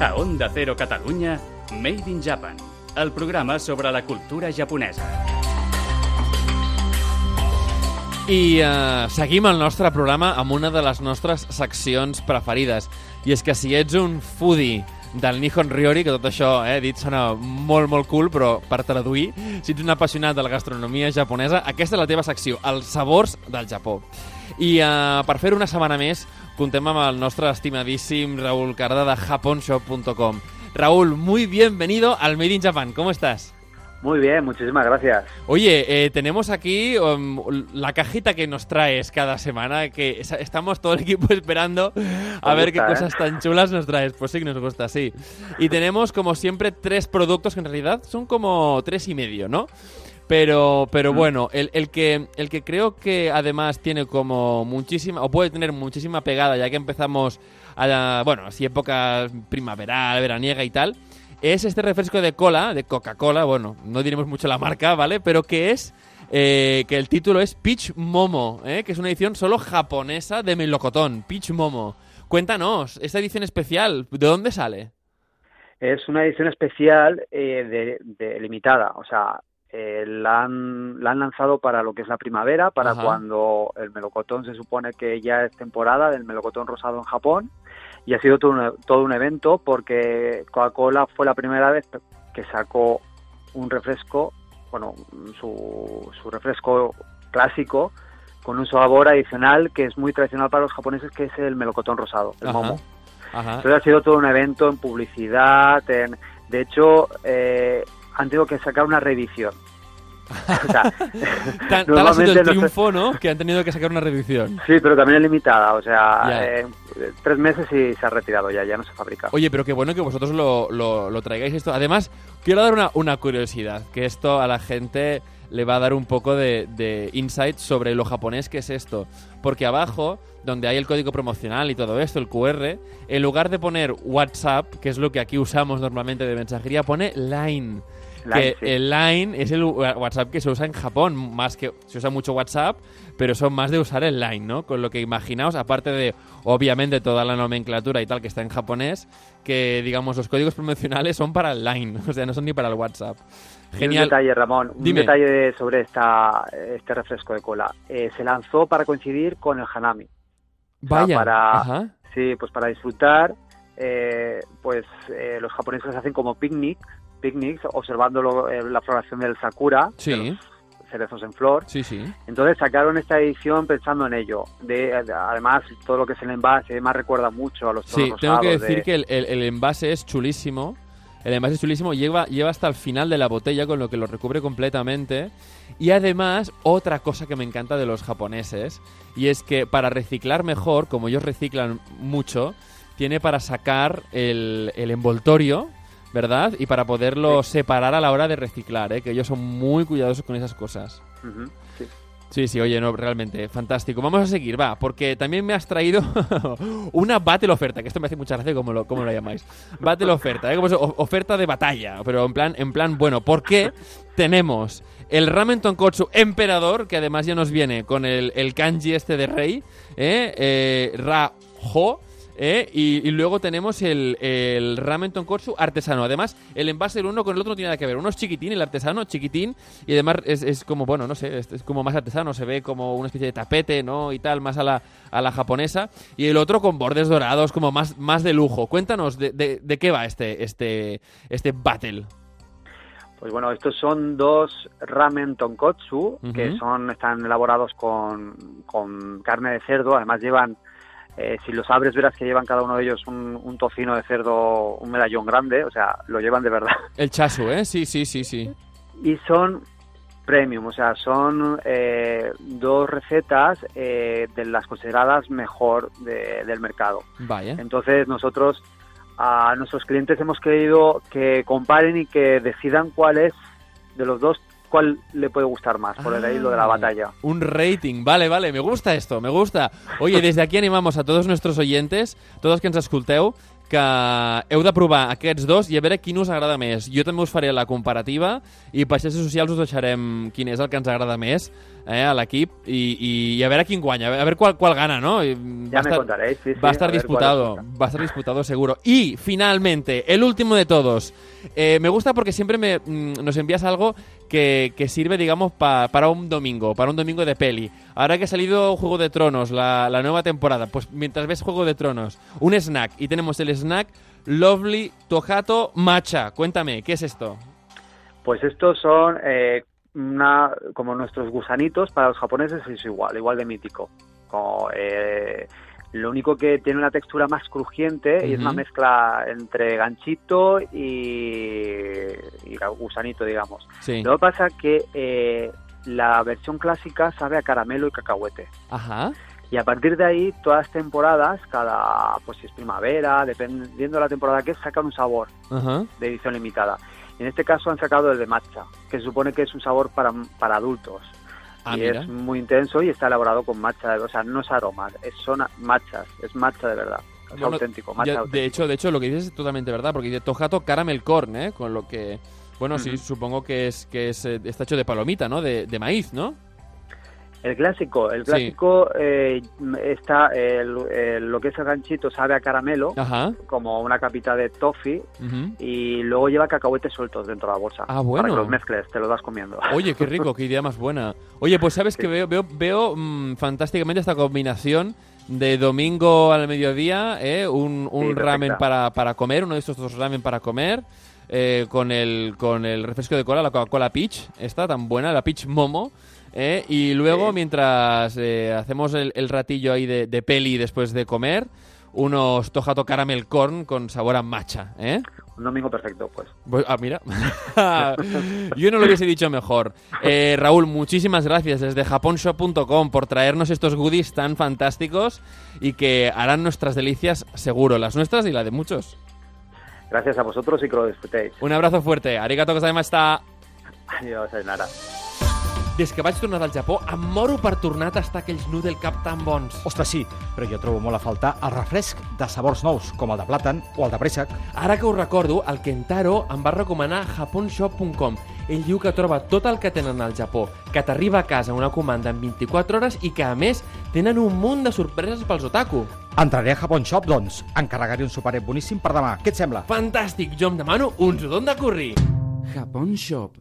A Onda Cero Catalunya, Made in Japan, el programa sobre la cultura japonesa. I uh, seguim el nostre programa amb una de les nostres seccions preferides. I és que si ets un foodie del Nihon Ryori, que tot això, eh, dit, sona molt, molt cool, però per traduir, si ets un apassionat de la gastronomia japonesa, aquesta és la teva secció, els sabors del Japó. I uh, per fer una setmana més, contem amb el nostre estimadíssim Raúl Carda de japonshop.com. Raúl, muy bienvenido al Made in Japan. ¿Cómo estás? Muy bien, muchísimas gracias. Oye, eh, tenemos aquí um, la cajita que nos traes cada semana, que es- estamos todo el equipo esperando a ver qué ¿eh? cosas tan chulas nos traes. Pues sí que nos gusta, sí. Y tenemos, como siempre, tres productos que en realidad son como tres y medio, ¿no? Pero, pero bueno, el, el que, el que creo que además tiene como muchísima, o puede tener muchísima pegada, ya que empezamos a, la- bueno, así época primaveral, veraniega y tal, es este refresco de cola, de Coca-Cola, bueno, no diremos mucho la marca, ¿vale? Pero que es, eh, que el título es Peach Momo, ¿eh? que es una edición solo japonesa de melocotón, Peach Momo. Cuéntanos, esta edición especial, ¿de dónde sale? Es una edición especial eh, de, de limitada, o sea, eh, la, han, la han lanzado para lo que es la primavera, para Ajá. cuando el melocotón se supone que ya es temporada del melocotón rosado en Japón. Y ha sido todo un, todo un evento porque Coca-Cola fue la primera vez que sacó un refresco, bueno, su, su refresco clásico con un sabor adicional que es muy tradicional para los japoneses, que es el melocotón rosado, el Ajá. momo. Ajá. Entonces ha sido todo un evento en publicidad, en... de hecho eh, han tenido que sacar una reedición. O sea, Tan, ha sido el triunfo, ¿no? Que han tenido que sacar una reedición. Sí, pero también es limitada, o sea, eh, tres meses y se ha retirado ya, ya no se fabrica. Oye, pero qué bueno que vosotros lo, lo- lo traigáis esto. Además, quiero dar una, una curiosidad, que esto a la gente le va a dar un poco de, de insight sobre lo japonés que es esto. Porque abajo, donde hay el código promocional y todo esto, el QR, en lugar de poner WhatsApp, que es lo que aquí usamos normalmente de mensajería, pone Line. Line, que sí. el Line es el WhatsApp que se usa en Japón, más que se usa mucho WhatsApp, pero son más de usar el Line, ¿no? Con lo que imaginaos, aparte de obviamente toda la nomenclatura y tal que está en japonés, que digamos los códigos promocionales son para el Line, o sea, no son ni para el WhatsApp. Y Un Genial. detalle, Ramón, un Dime. detalle de- sobre esta, este refresco de cola. Eh, se lanzó para coincidir con el Hanami. Vaya. para- Ajá. Sí, pues para disfrutar, eh, pues eh, los japoneses hacen como picnic, picnics, observando lo- eh, la floración del sakura, Sí. de los cerezos en flor. Sí, sí. Entonces sacaron esta edición pensando en ello. De, además, todo lo que es el envase más recuerda mucho a los Sí, tengo que decir de- que el, el- el envase es chulísimo. El envase es chulísimo, lleva, lleva hasta el final de la botella, con lo que lo recubre completamente. Y además, otra cosa que me encanta de los japoneses, y es que para reciclar mejor, como ellos reciclan mucho, tiene para sacar el, el envoltorio, ¿verdad? Y para poderlo separar a la hora de reciclar, ¿eh? que ellos son muy cuidadosos con esas cosas. Sí. Sí, sí, oye, no, realmente, fantástico. Vamos a seguir, va, porque también me has traído una battle oferta, que esto me hace mucha gracia como lo, como lo llamáis. Battle oferta, ¿eh? Como es, o- oferta de batalla, pero en plan, en plan bueno, porque tenemos el ramen tonkotsu emperador, que además ya nos viene con el, el kanji este de rey, ¿eh? Eh, Ra-ho, ¿eh? Y, y luego tenemos el, el ramen tonkotsu artesano. Además, el envase el uno con el otro no tiene nada que ver. Uno es chiquitín, el artesano chiquitín, y además es, es como, bueno, no sé, es, es como más artesano, se ve como una especie de tapete, ¿no? Y tal, más a la, a la japonesa. Y el otro con bordes dorados, como más, más de lujo. Cuéntanos de, de- de qué va este, este, este battle. Pues bueno, estos son dos ramen tonkotsu que son están elaborados con, con carne de cerdo. Además llevan, eh, si los abres verás que llevan cada uno de ellos un, un tocino de cerdo, un medallón grande. O sea, lo llevan de verdad. El chasu, ¿eh? Sí, sí, sí, sí. Y son premium, o sea, son eh, dos recetas eh, de las consideradas mejor de- del mercado. Vaya. Entonces nosotros a nuestros clientes hemos querido que comparen y que decidan cuál es de los dos cuál le puede gustar más, por el ahí lo de la Ah, batalla. Un rating, vale, vale, me gusta esto, me gusta. Oye, desde aquí animamos a todos nuestros oyentes, todos que ens escolteu, que heu de provar aquests dos i a veure quin us agrada més. Jo també us faré la comparativa i per xarxes socials us deixarem quin és el que ens agrada més eh, a l'equip i, i, i a veure quin guanya, a veure qual, qual gana, ¿no? Y Ya me contaréis, sí, sí, va a estar a disputado, va a estar disputado seguro. Y finalmente, el último de todos. Eh, me gusta porque siempre me, mm, nos envías algo que, que sirve, digamos, pa- para un domingo, para un domingo de peli. Ahora que ha salido Juego de Tronos, la, la nueva temporada, pues mientras ves Juego de Tronos, un snack, y tenemos el snack Lovely Tojato Matcha. Cuéntame, ¿qué es esto? Pues estos son eh, una, como nuestros gusanitos, para los japoneses es igual, igual de mítico. Como, eh, lo único que tiene una textura más crujiente y es una mezcla entre ganchito y, y gusanito, digamos. Sí. Lo que pasa es que eh, la versión clásica sabe a caramelo y cacahuete. Ajá. Y a partir de ahí, todas las temporadas, cada, pues si es primavera, dependiendo de la temporada que es, sacan un sabor Ajá. de edición limitada. En este caso han sacado el de matcha, que se supone que es un sabor para, para adultos. Ah, y mira. es muy intenso y está elaborado con matcha, o sea, no es aroma, es, son matchas, es matcha de verdad. Es Bueno, auténtico, matcha Ya, auténtico. de hecho, de hecho, lo que dices es totalmente verdad, porque dice Tojato Caramel Corn, ¿eh? Con lo que... Bueno, sí, supongo que es que es, eh, está hecho de palomita, ¿no? De, de maíz, ¿no? El clásico, el Sí. clásico eh, está, el- el- lo que es el ganchito sabe a caramelo, Ajá. como una capita de toffee, y luego lleva cacahuetes sueltos dentro de la bolsa. Ah, bueno. Para que los mezcles, te los vas comiendo. Oye, qué rico, qué idea más buena. Oye, pues sabes Sí. que veo, veo, veo mm, fantásticamente esta combinación de domingo al mediodía, ¿eh? un, un Sí, perfecta. ramen para, para comer, uno de estos dos ramen para comer, eh, con, el, con el refresco de cola, la Coca-Cola Peach, esta tan buena, la Peach Momo. ¿eh? Y luego, Sí. mientras eh, hacemos el, el ratillo ahí de, de peli después de comer, unos Tojato Caramel Corn con sabor a matcha, ¿eh? Un domingo perfecto, pues. Pues, ah, mira. Yo no lo hubiese dicho mejor. Eh, Raúl, muchísimas gracias desde japonshop.com por traernos estos goodies tan fantásticos y que harán nuestras delicias seguro, las nuestras y la de muchos. Gracias a vosotros y que lo disfrutéis. Un abrazo fuerte. Arigato gozaimashita. Adiós, Ainara. Des que vaig tornar del Japó, em moro per tornar a tastar aquells noodle cap tan bons. Ostres, sí, però jo trobo molt a faltar el refresc de sabors nous, com el de plàtan o el de préssec. Ara que ho recordo, el Kentaro em va recomanar japonshop.com. Ell diu que troba tot el que tenen al Japó, que t'arriba a casa una comanda en 24 hores i que, a més, tenen un munt de sorpreses pels otaku. Entraré a Japon Shop, doncs. Encarregaré un superet boníssim per demà. Què et sembla? Fantàstic! Jo em demano un sudon de curri. Japón Shop.